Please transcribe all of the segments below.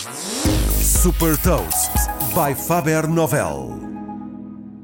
Super Toast by Faber Novel.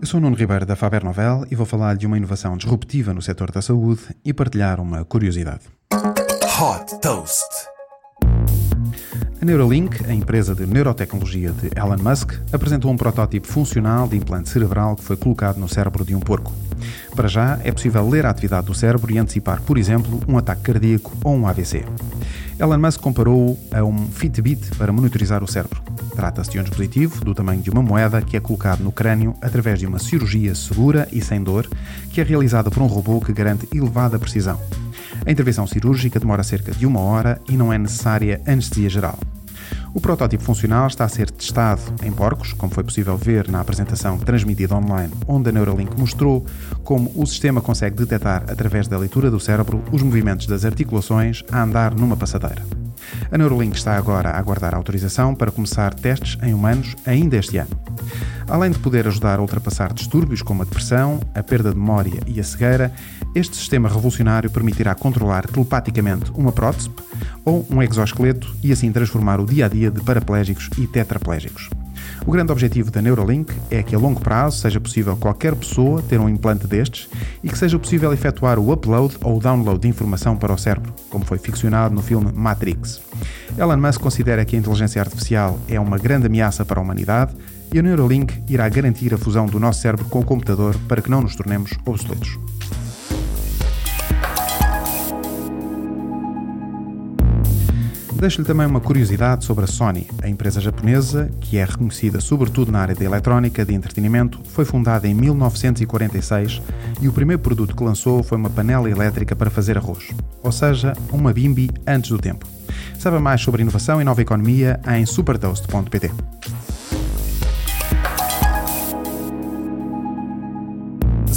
Eu sou o Nuno Ribeiro da Faber Novel e vou falar de uma inovação disruptiva no setor da saúde e partilhar uma curiosidade. Hot Toast. A Neuralink, a empresa de neurotecnologia de Elon Musk, apresentou um protótipo funcional de implante cerebral que foi colocado no cérebro de um porco. Para já, é possível ler a atividade do cérebro e antecipar, por exemplo, um ataque cardíaco ou um AVC. Elon Musk comparou a um Fitbit para monitorizar o cérebro. Trata-se de um dispositivo do tamanho de uma moeda que é colocado no crânio através de uma cirurgia segura e sem dor, que é realizada por um robô que garante elevada precisão. A intervenção cirúrgica demora cerca de uma hora e não é necessária anestesia geral. O protótipo funcional está a ser testado em porcos, como foi possível ver na apresentação transmitida online, onde a Neuralink mostrou como o sistema consegue detectar, através da leitura do cérebro, os movimentos das articulações a andar numa passadeira. A Neuralink está agora a aguardar autorização para começar testes em humanos ainda este ano. Além de poder ajudar a ultrapassar distúrbios como a depressão, a perda de memória e a cegueira, este sistema revolucionário permitirá controlar telepaticamente uma prótese ou um exoesqueleto e assim transformar o dia a dia de paraplégicos e tetraplégicos. O grande objetivo da Neuralink é que a longo prazo seja possível qualquer pessoa ter um implante destes e que seja possível efetuar o upload ou o download de informação para o cérebro, como foi ficcionado no filme Matrix. Elon Musk considera que a inteligência artificial é uma grande ameaça para a humanidade e a Neuralink irá garantir a fusão do nosso cérebro com o computador para que não nos tornemos obsoletos. Deixo-lhe também uma curiosidade sobre a Sony. A empresa japonesa, que é reconhecida sobretudo na área da eletrónica de entretenimento, foi fundada em 1946 e o primeiro produto que lançou foi uma panela elétrica para fazer arroz, ou seja, uma bimbi antes do tempo. Saiba mais sobre inovação e nova economia em supertoast.pt.